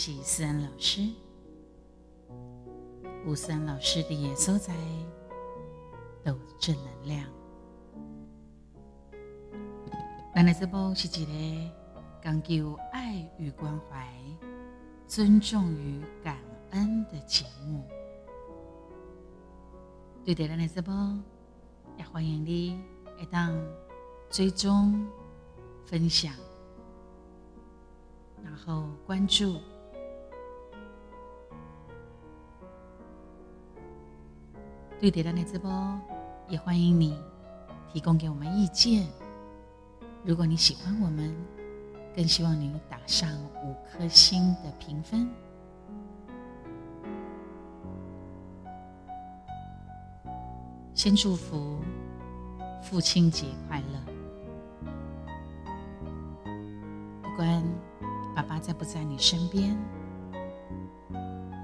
我是思安老师。吴思安老师的所在都正能量。咱的这部是一个讲究爱与关怀、尊重与感恩的节目。对的，咱的这部也欢迎你来当追踪、分享，然后关注。对的，咱的这部也欢迎你提供给我们意见。如果你喜欢我们，更希望你打上五颗星的评分。先祝福父亲节快乐！不管爸爸在不在你身边，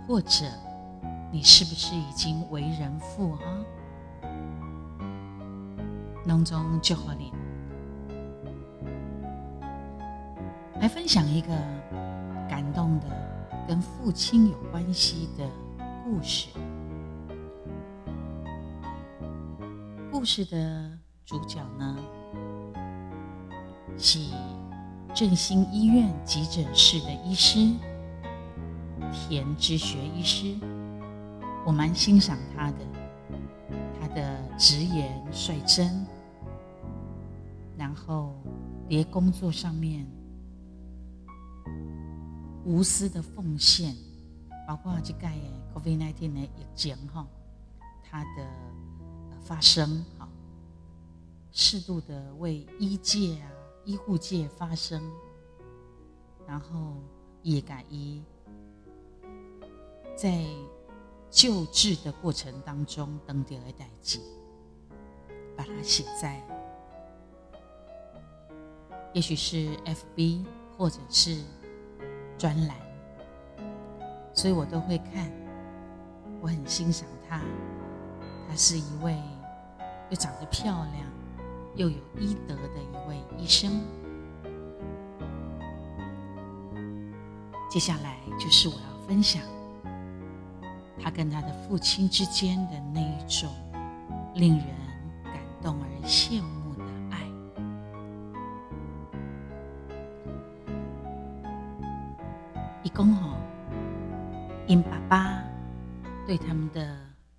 或者你是不是已经为人父啊？隆重祝贺你！来分享一个感动的跟父亲有关系的故事。故事的主角呢，是振兴医院急诊室的医师田之学医师，我蛮欣赏他的，他的直言率真，然后连工作上面无私的奉献，包括这个 COVID-19 的疫情哈，他的。发声，好，适度的为医界啊、医护界发声，然后也敢于在救治的过程当中登点而代记，把它写在，也许是 FB 或者是专栏，所以我都会看，我很欣赏他，他是一位。又长得漂亮，又有医德的一位医生。接下来就是我要分享他跟他的父亲之间的那一种令人感动而羡慕的爱。一共哦，因爸爸对他们的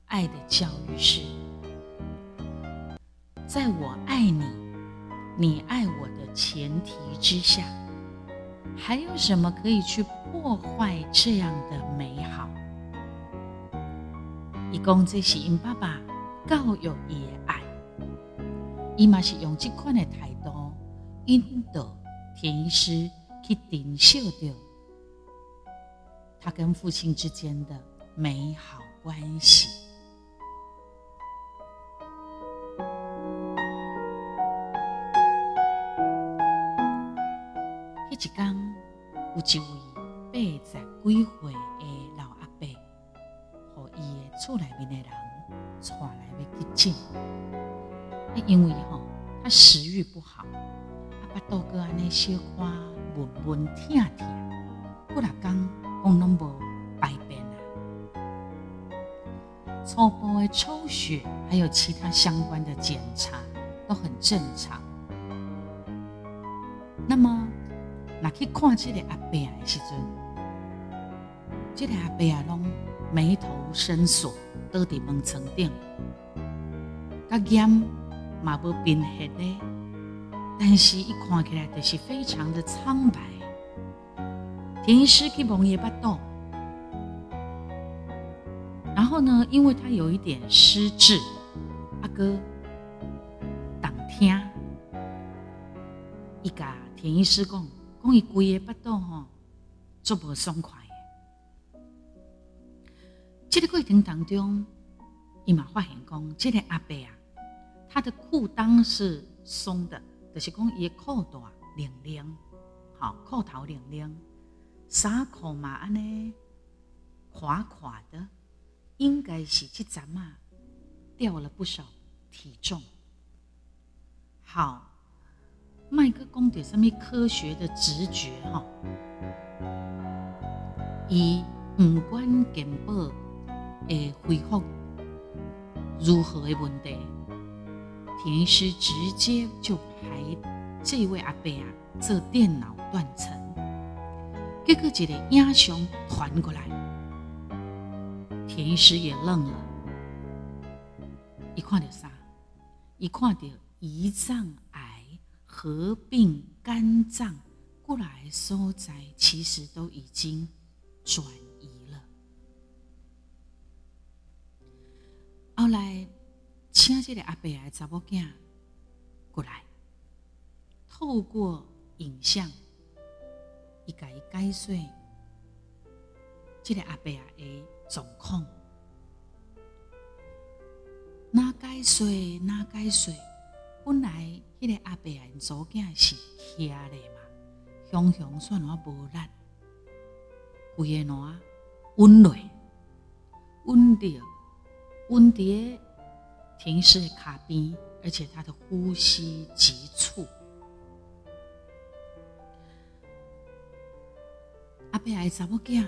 爱的教育是。在我爱你，你爱我的前提之下，还有什么可以去破坏这样的美好？伊讲这是因爸爸教育伊的爱，伊嘛是用这款的态度引导天师去领受到他跟父亲之间的美好关系。迄一天，有一位八十几岁小可闷闷疼疼，过来讲讲拢无排便啊。初步的抽血还有其他相关的检查都很正常。那么。那去看这个阿伯的时阵，这个阿伯啊，拢眉头深锁，倒伫门床顶，甲眼嘛无变黑的，但是一看起来就是非常的苍白。田医师去望伊巴肚，然后呢，因为他有一点失智，阿哥挡听，伊甲田医师讲。讲伊规个巴肚吼，足无爽快。这个过程当中，伊嘛发现讲，这个阿伯啊，他的裤裆是松的，就是讲伊的裤带领领，好裤头领领，衫裤嘛安尼垮垮的，应该是即阵啊掉了不少体重。好。麦克讲的什么科学的直觉哈，伊毋管健保会恢复如何的问题，田医师直接就派这位阿伯啊做电脑断层，结果一个影像传过来，田医师也愣了，一看到啥？一看到胰脏癌。合并肝脏过来所在，其实都已经转移了。后来请这个阿伯来查某囝过来，透过影像，一改一解说，这个阿伯啊的状况，哪解说哪解说，本来。迄个阿伯啊，因祖囝是瞎的嘛，雄雄算我无力，规个脑温落，温着，温伫田医师的脚边，而且他的呼吸急促。阿伯爱查某囝，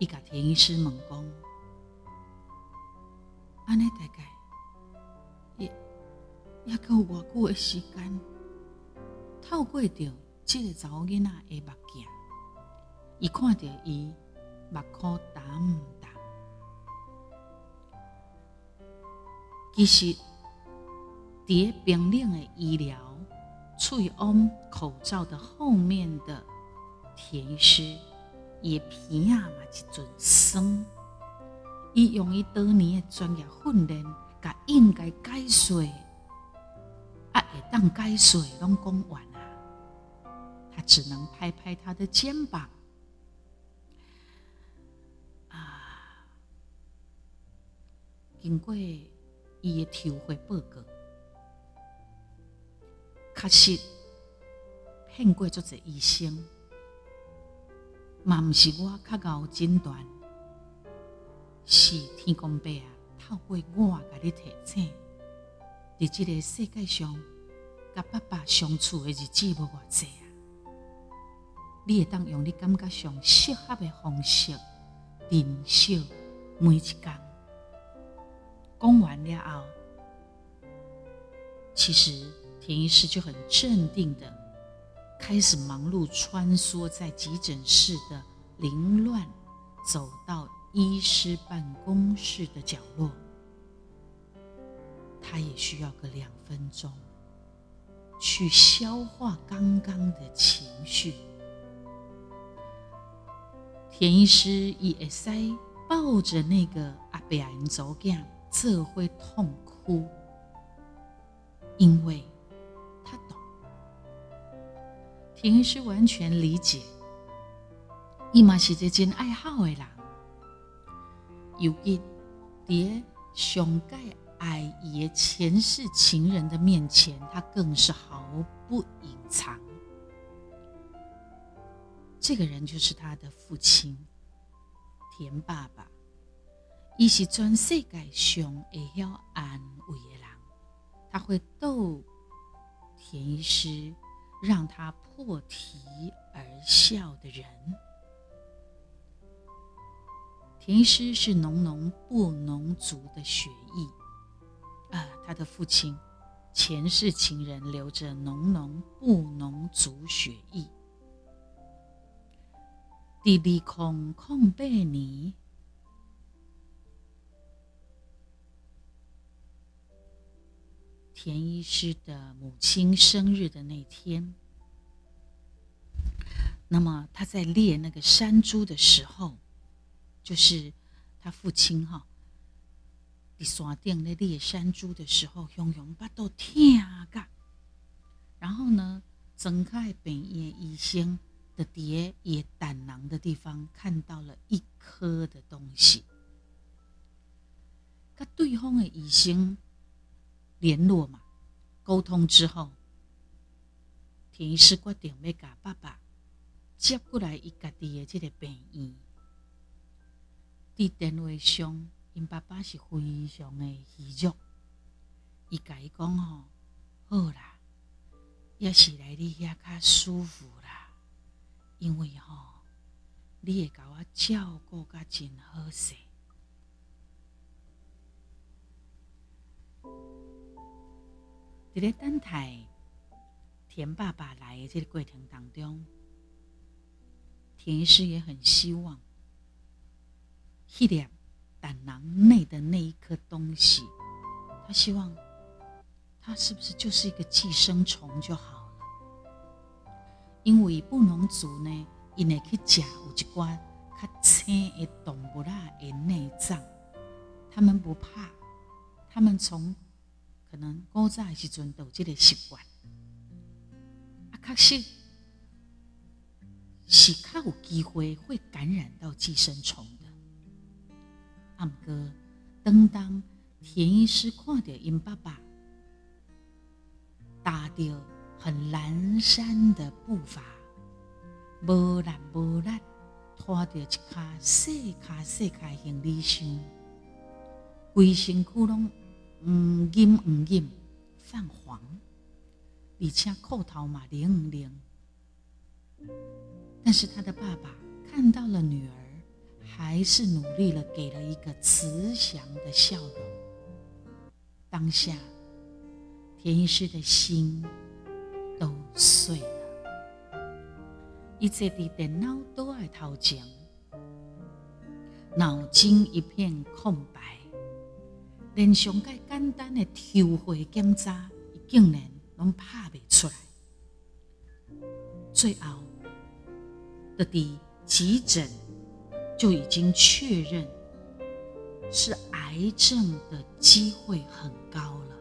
伊甲田医师问讲，安尼大概。也够偌久的时间，透过着这个查某囡仔的目镜，伊看到伊目眶淡淡。其实，伫冰冷的医疗喙往口罩的后面的田医师，伊鼻啊嘛一阵酸，伊用伊多年的专业训练，甲应该解说。啊会当该说拢讲完啊，他只能拍拍他的肩膀啊。经过伊的抽血报告，确实骗过足侪医生，嘛毋是我较高诊断，是天公伯啊，透过我甲你提醒，伫这个世界上。甲爸爸相处的日子无偌济啊！你会当用你感觉上适合的方式珍惜每一天。讲完了后，其实田医师就很镇定的开始忙碌穿梭在急诊室的凌乱，走到医师办公室的角落。他也需要个两分钟。去消化刚刚的情绪。田医师伊会使抱着那个阿伯因祖囝，这会痛哭，因为田医师完全理解，伊嘛是一个真爱好的人，尤其伫上盖。爱爷前世情人的面前，他更是毫不隐藏。这个人就是他的父亲，田爸爸。伊是全世界上会晓安慰的人，他会逗田医师，让他破涕而笑的人。田医师是农农布农族的血裔。啊，他的父亲前世情人流着浓浓布农族血裔。第二空空贝尼，田医师的母亲生日的那天，那么他在猎那个山猪的时候，就是他父亲哈。在山顶咧猎山猪的时候，熊熊巴肚疼噶。然后呢，睁开病院医生的蝶也胆囊的地方看到了一颗的东西。跟对方的医生联络嘛，沟通之后，田医师决定要甲爸爸接过来，伊家己的这个病院，伫电话上。因爸爸是非常的虚弱，伊甲伊讲吼，好啦，也是来你遐较舒服啦，因为吼、你会甲我照顾甲真好势。伫咧等待田爸爸来的这个过程当中，田医师也很希望，迄粒胆囊内的那一颗东西，他希望。他是不是就是一个寄生虫就好了？因为布农族呢，因为去吃有一寡较青的动物啦的内脏，他们不怕，他们从可能古早的时阵都有这个习惯。啊，确实是较有机会会感染到寄生虫的。阿姆哥，当当田医师看到因爸爸。踏着很蹒跚的步伐，无力无力拖着一卡细卡细卡行李箱，规身躯拢黄金黄金泛黄，而且裤头嘛灵灵。但是他的爸爸看到了女儿，还是努力了，给了一个慈祥的笑容。当下。田医师的心都碎了，一切的电脑都爱掏钱，脑筋一片空白，连上个简单的抽血检查，竟然拢拍不出来。最后的第急诊就已经确认是癌症的机会很高了。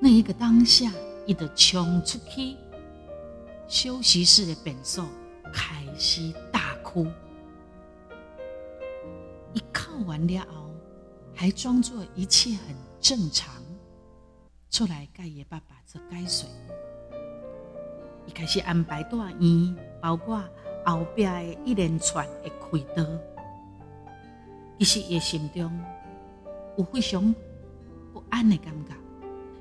那一个当下，伊就冲出去休息室的便所，开始大哭。一靠完了后，还装作一切很正常，出来盖爷爸爸做解说。一开始安排大医，包括后边的一连串的开刀，其实伊心中有非常不安的感觉。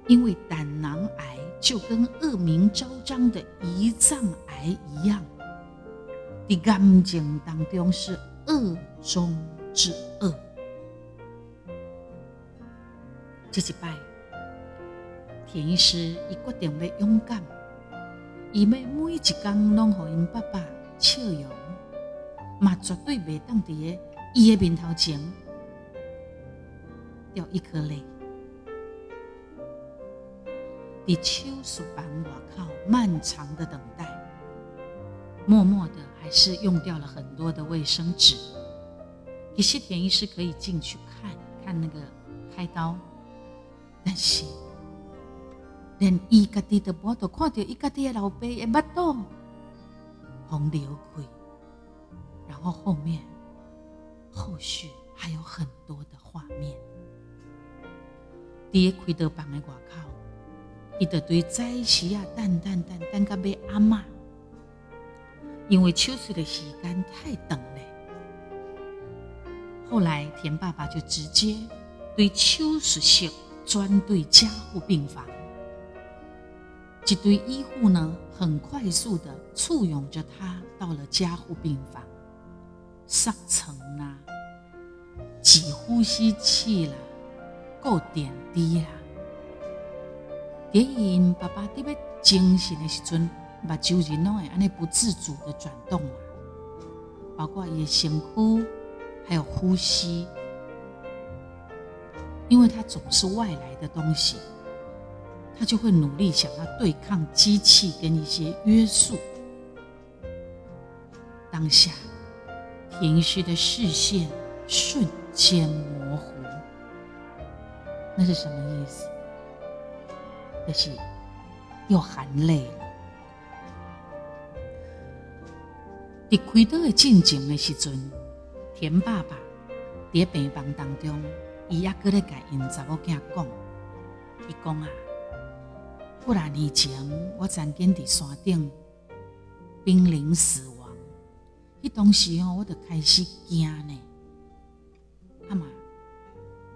因为胆囊癌就跟恶名昭彰的胰脏癌一样，在感情当中是恶中之恶。这一摆，田医师伊决定要勇敢，伊要每一天拢互因爸爸笑容，嘛绝对袂当伫个伊的面头前掉一颗泪。在手术房外靠漫长的等待，默默的还是用掉了很多的卫生纸。其实田医师可以进去看看那个开刀，但是连伊家己的我都看到伊家己的老爸的目肚红流开，然后后面后续还有很多的画面。第一开刀房的外靠。伊就对在时啊，等等等等到要阿嬷，因为手术的时间太长了。后来田爸爸就直接对手术室专对加护病房，一堆医护呢，很快速的簇拥着他到了加护病房，上层啦，挤呼吸器啦，够点滴啦。电影爸爸特别精神的时阵，目睭人拢会安尼不自主的转动嘛，包括伊的身躯，还有呼吸，因为他总是外来的东西，他就会努力想要对抗机器跟一些约束。当下，田医师的视线瞬间模糊，那是什么意思？可是又含泪了。在开刀的进程的时阵，田爸爸在病房当中，伊也搁咧甲因查某囝讲，伊讲啊，不然以前我曾经伫山顶濒临死亡，迄当时哦，我就开始惊呢，阿妈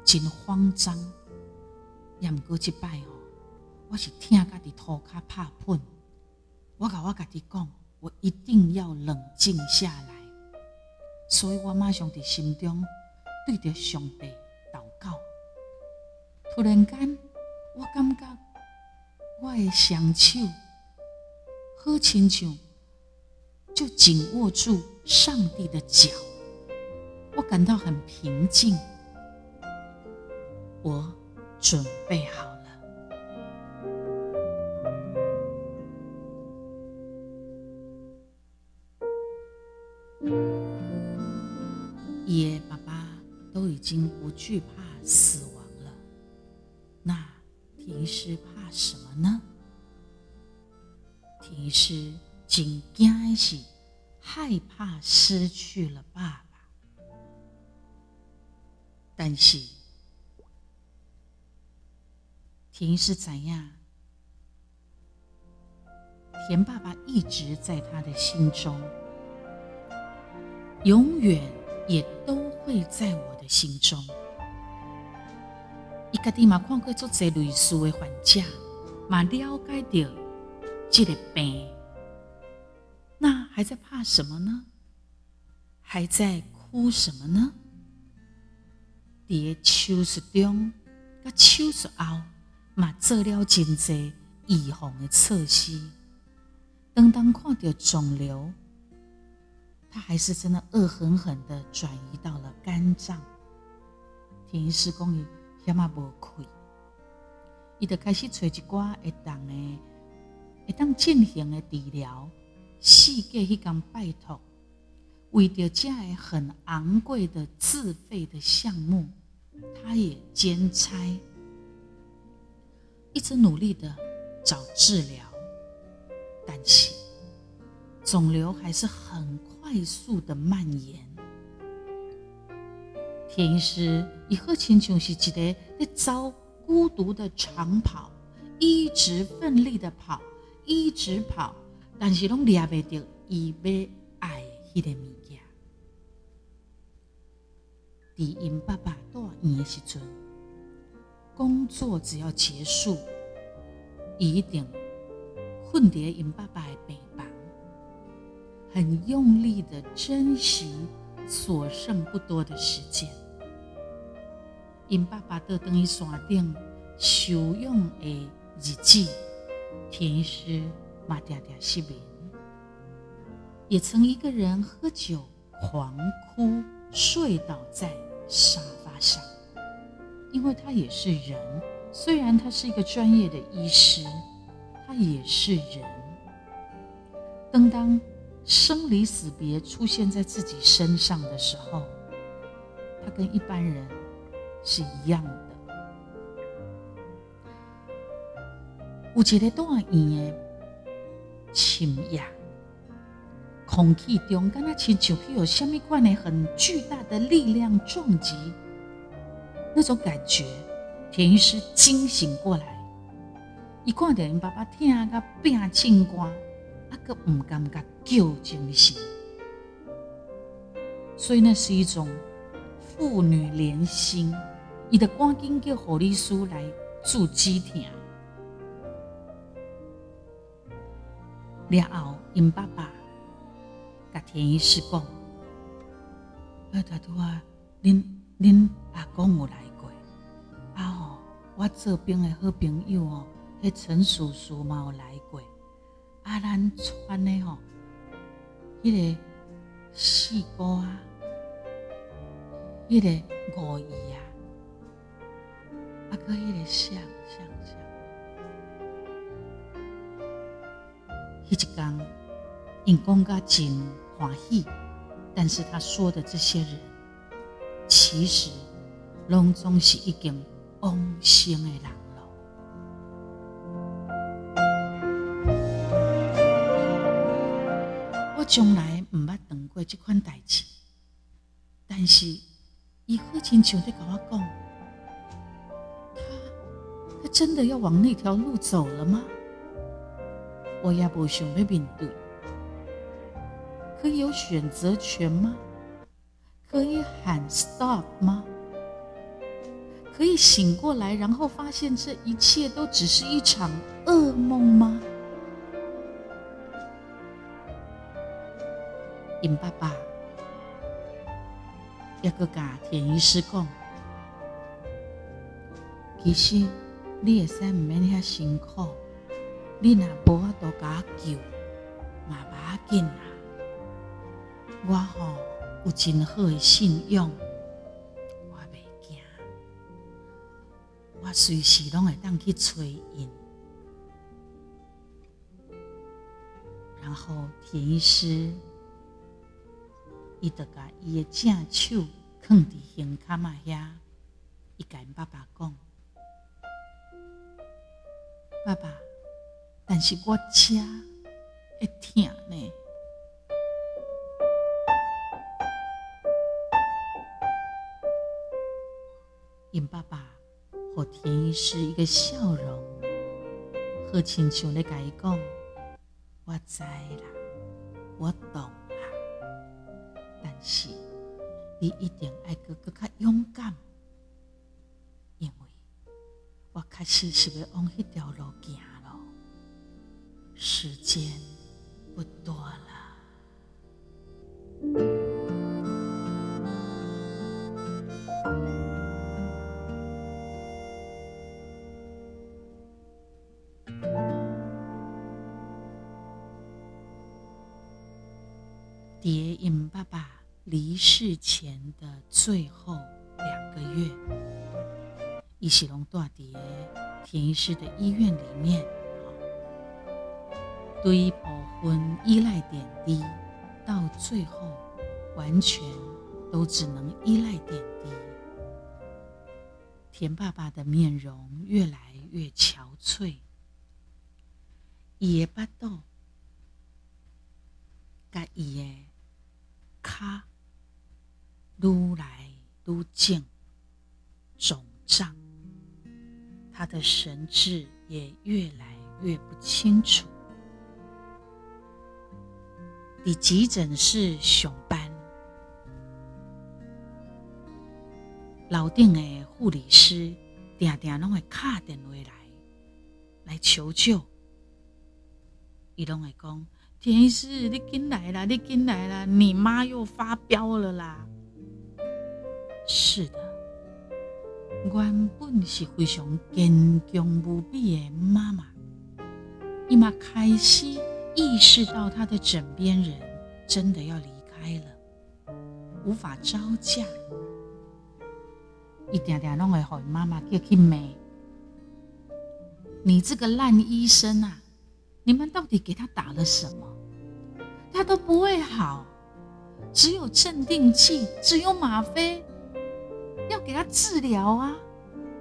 真慌张，也毋过一摆哦。我是听家己涂骹拍喷，我甲我家己讲，我一定要冷静下来。所以我马上伫心中对着上帝。突然间，我感觉我的双手好亲像就紧握住上帝的脚，我感到很平静。我准备好了。爷爷、爸爸都已经不惧怕婷诗紧惊的是害怕失去了爸爸，但是婷诗怎样？田爸爸一直在他的心中，永远。也都会在我的心中。伊家己嘛看过足侪类似的患者，嘛了解到这个病，那还在怕什么呢？还在哭什么呢？伫手术中，甲手术后，嘛做了真侪预防的措施。当当看到肿瘤。他还是真的恶狠狠地转移到了肝脏。田医师讲伊遐嘛无亏，伊就开始找一寡会动的、会当进行的治疗。世界迄工拜托，为着这个很昂贵的自费的项目，他也兼差，一直努力的找治疗，但是肿瘤还是很快。速的蔓延，田医师以后亲像是一个在遭孤独的长跑，一直奋力的跑，一直跑，但是拢抓袂到伊要爱迄个物件。伫因爸爸住院的时阵，工作只要结束，一定混在因爸爸的病房。很用力的珍惜所剩不多的时间，因爸爸都等于山顶休养的日子，田医师嘛常常失眠，也曾一个人喝酒狂哭，睡倒在沙发上。因为他也是人，虽然他是一个专业的医师，他也是人。当当。生离死别出现在自己身上的时候，他跟一般人是一样的。有一个住院的深夜，空气中敢若亲像有什么款的很巨大的力量撞击，那种感觉，田医师惊醒过来，一看到因爸爸疼甲变青光。阿个唔感觉救精神，所以那是一种父女连心。伊得赶紧叫护理师来助机疼。然后因爸爸甲田医师讲：“阿大拄啊，恁恁阿公有来过。啊吼，我这边的好朋友哦，迄陈叔叔嘛有来过。”啊，咱穿的吼，迄、那个四姑啊，迄、那个五姨啊，啊，搁迄个像迄一天，因讲甲真欢喜，但是他说的这些人，其实拢总是已经往生的人。从来唔捌等过这款代志，但是伊好亲像在跟我讲，他他真的要往那条路走了吗？我也不想要面对，可以有选择权吗？可以喊 stop 吗？可以醒过来，然后发现这一切都只是一场噩梦吗？因爸爸也阁甲田医师讲，其实你也使唔免遐辛苦，你若无法度甲我救，嘛无要紧啦。我吼有真好的信用，我袂惊，我随时拢会当去找因。然后田医师。伊就甲伊的正手放伫胸坎仔遐，伊甲因爸爸讲：“爸爸，但是我遮会痛呢。”因爸爸和田医师一个笑容，好亲像咧甲伊讲：“我知啦，我懂啦。但。”是，你一定爱阁阁较勇敢，因为我确实是要往迄条路行。时间不多了。蝶影爸爸。离世前的最后两个月，伊是拢住伫田医师的医院里面，对部分依赖点滴，到最后完全都只能依赖点滴。田爸爸的面容越来越憔悴，伊的巴肚，甲伊的脚。愈来愈紧，肿胀，他的神智也越来越不清楚。伫急诊室上班，楼顶的护理师常常拢会打电话来，来求救。伊拢会讲：“田医师，你紧来啦，你紧来啦，你妈又发飙了啦！”是的，原本是非常坚强无比的妈妈，伊嘛开始意识到他的枕边人真的要离开了，无法招架。一点点弄会好妈妈叫去美，你这个烂医生啊！你们到底给他打了什么？他都不会好，只有镇定剂，只有吗啡。要给他治疗啊！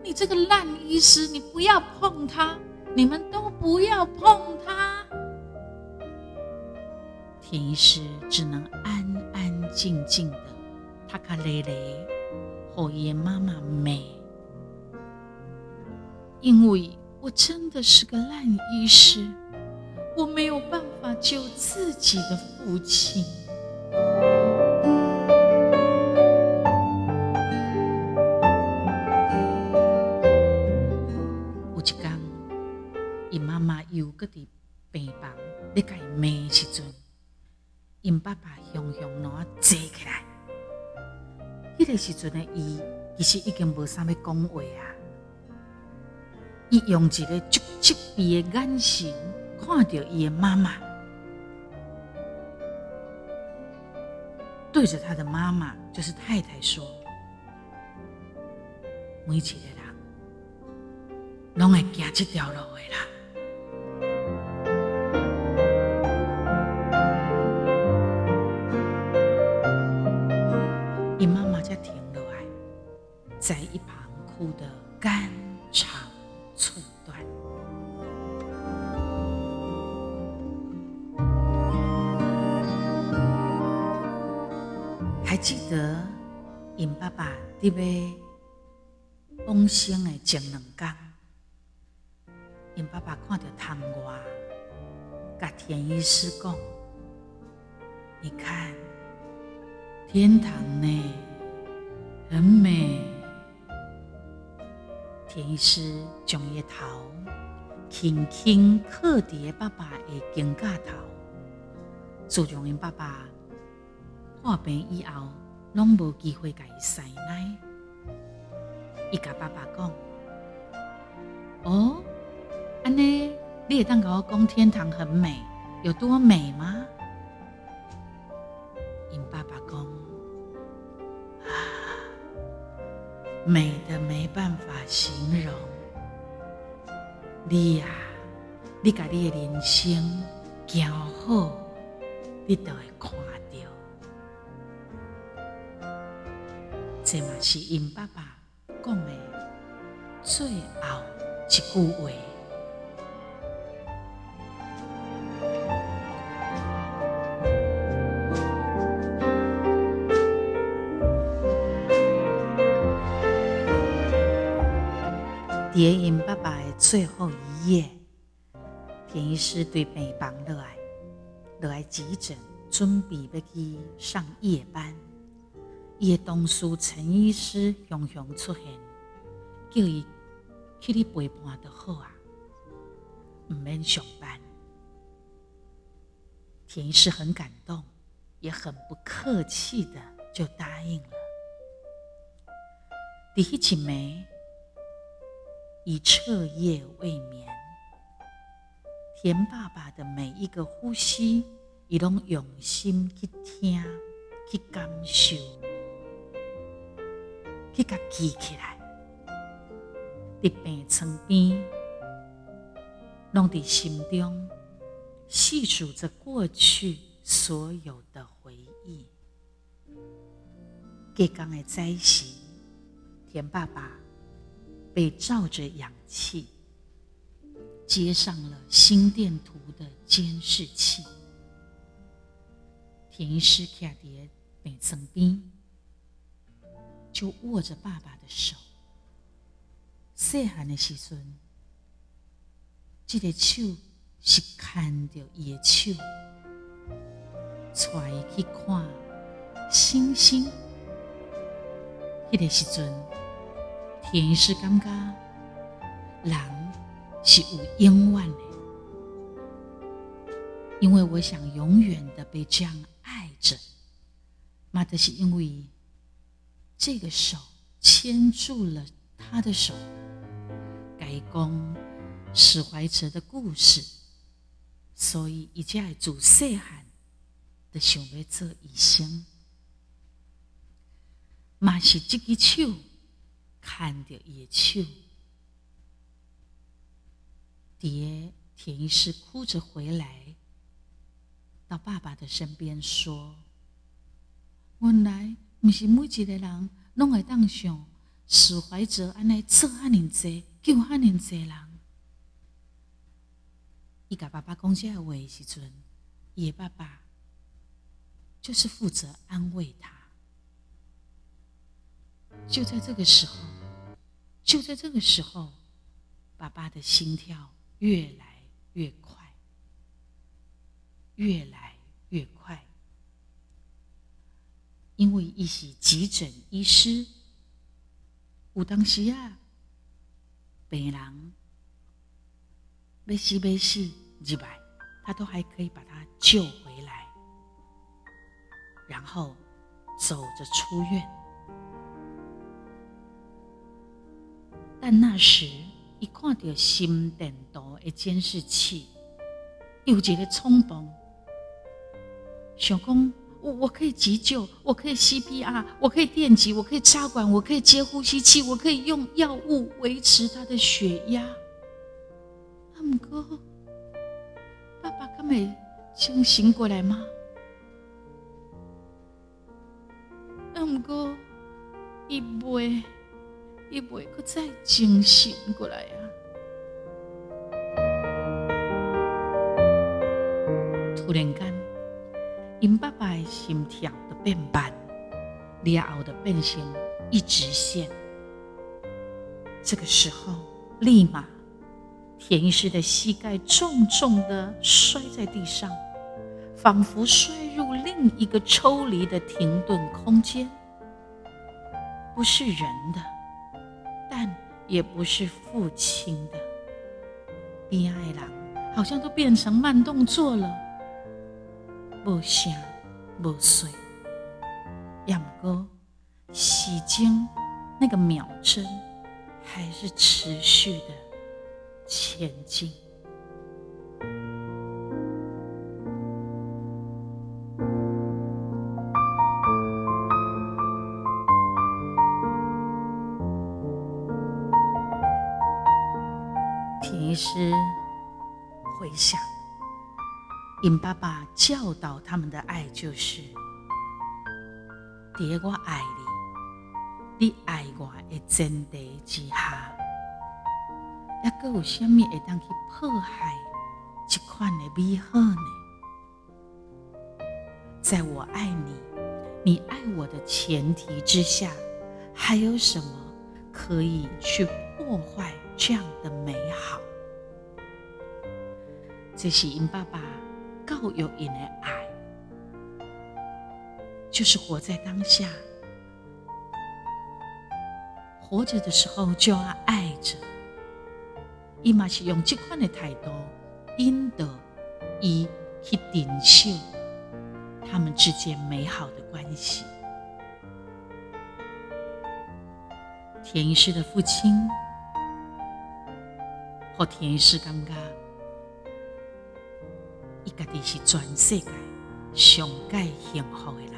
你这个烂医师，你不要碰他，你们都不要碰他。田医师只能安安静静的，他卡累累，后爷妈妈美。因为我真的是个烂医师，我没有办法救自己的父亲。因爸爸雄雄侬坐起来。迄个时阵的伊，其实已经无啥物讲话啊。伊用一个足足鼻的眼神看着伊的妈妈，对着他的妈妈，就是太太说：“每一个人，拢会行这条路的啦。”在一旁哭得肝肠寸断。还记得因爸爸伫要往生的前两天，因爸爸看到窗外，甲田医师讲：“你看，天堂呢，很美。”田医师将伊头轻轻靠伫爸爸的肩胛头。自从因爸爸破病以后，拢无机会甲伊塞奶。伊甲爸爸讲：“哦，安尼，你会当甲我讲天堂很美，有多美吗？”美得没办法形容。你呀，你甲你的人生行好。”你都会看到，这嘛是因爸爸讲的最后一句话。最后一夜，田医师对病房热爱。落来急诊，准备要去上夜班。伊的同事陈医师雄雄出现，叫伊去你陪伴就好啊，唔免上班。田医师很感动，也很不客气的就答应了。第一起没，已彻夜未眠。田爸爸的每一个呼吸，伊拢用心去听、去感受、去甲记起来。伫病床边，拢伫心中细数着过去所有的回忆。隔天的早时，田爸爸被罩着氧气。接上了心电图的监视器。田医师徛伫病床边，就握着爸爸的手。细汉的时阵，这个手是牵着伊的手，带伊去看星星。那个时阵，田医师感觉人。是有永远的，因为我想永远的被这样爱着。妈的，是因为这个手牵住了他的手，改讲史怀哲的故事，所以一家做细汉的想要做医生。妈是这个手看着伊的手。爹，田医师哭着回来，到爸爸的身边说：“原来不是每一个人拢会当像史怀哲安尼做安尼济，救安尼济人。”伊甲爸爸讲这话的时阵，伊的爸爸就是负责安慰他。就在这个时候，就在这个时候，爸爸的心跳。越来越快，越来越快，因为伊是急诊医师，有当时啊，病人要死要死入来，他都还可以把他救回来，然后走着出院，但那时。一看到心电图的监视器，有一个冲动，想讲我我可以急救，我可以 CPR，我可以电击，我可以插管，我可以接呼吸器，我可以用药物维持他的血压。阿姆哥，爸爸刚没清醒过来吗？阿姆哥，一杯。伊袂搁再清醒过来啊！突然间，因爸爸的心跳的变慢，然后的变成一直线。这个时候，立马，田医师的膝盖重重的摔在地上，仿佛摔入另一个抽离的停顿空间，不是人的。也不是父亲的。恋爱人好像都变成慢动作了，无声无碎，也不过时间那个秒针还是持续的前进。师回想，尹爸爸教导他们的爱就是：爹我爱你，你爱我的前提之下，还阁有什么会当去破坏这款的美好呢？在我爱你，你爱我的前提之下，还有什么可以去破坏这样的美好？这是因爸爸教育因的爱，就是活在当下，活着的时候就要爱着。伊嘛是用这款的态度引导伊去珍惜他们之间美好的关系。田医师的父亲和田医师感觉。伊家己是全世界上盖幸福的人。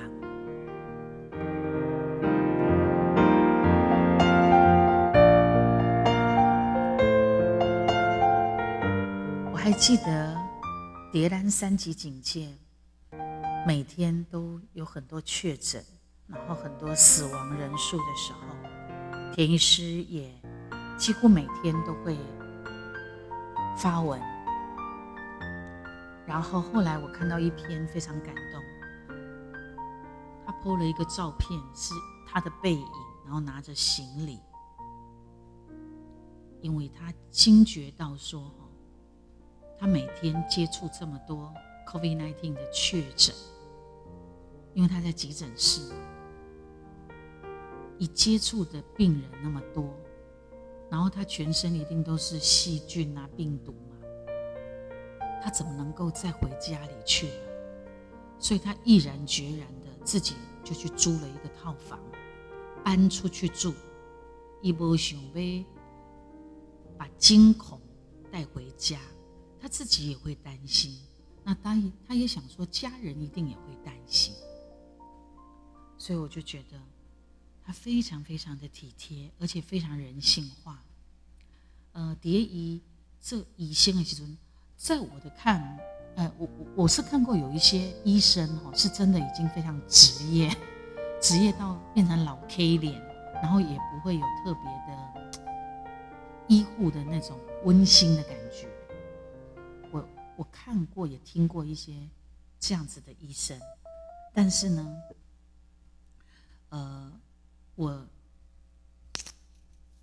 我还记得叠兰三级警戒，每天都有很多确诊，然后很多死亡人数的时候，田医师也几乎每天都会发文。然后后来我看到一篇非常感动，他 po 了一个照片，是他的背影，然后拿着行李，因为他惊觉到说，他每天接触这么多 COVID-19 的确诊，因为他在急诊室，一接触的病人那么多，然后他全身一定都是细菌啊、病毒。他怎么能够再回家里去呢？所以他毅然决然的自己就去租了一个套房，搬出去住。一波想要把惊恐带回家，他自己也会担心。那当然，他也想说，家人一定也会担心。所以我就觉得他非常非常的体贴，而且非常人性化。呃，蝶姨这医生的时候。在我的看，呃，我我我是看过有一些医生哈，是真的已经非常职业，职业到变成老 K 脸，然后也不会有特别的医护的那种温馨的感觉。我我看过也听过一些这样子的医生，但是呢，呃，我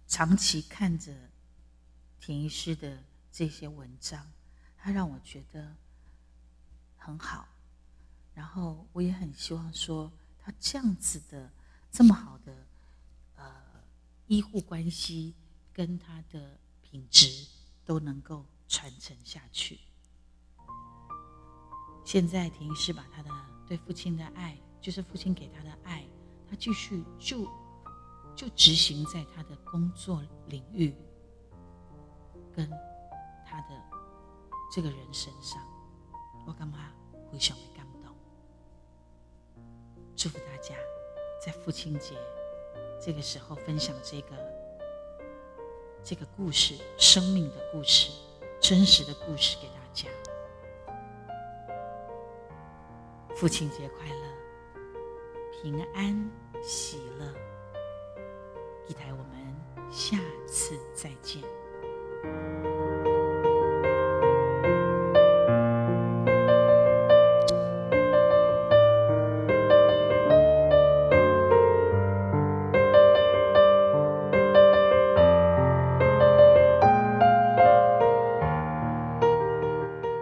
长期看着田医师的这些文章。他让我觉得很好，然后我也很希望说，他这样子的这么好的呃医护关系跟他的品质都能够传承下去。现在田医师把他的对父亲的爱，就是父亲给他的爱，他继续就就执行在他的工作领域跟他的。这个人身上，我干嘛非常的感动？祝福大家在父亲节这个时候分享这个这个故事，生命的故事，真实的故事给大家。父亲节快乐，平安喜乐，期待我们下次再见。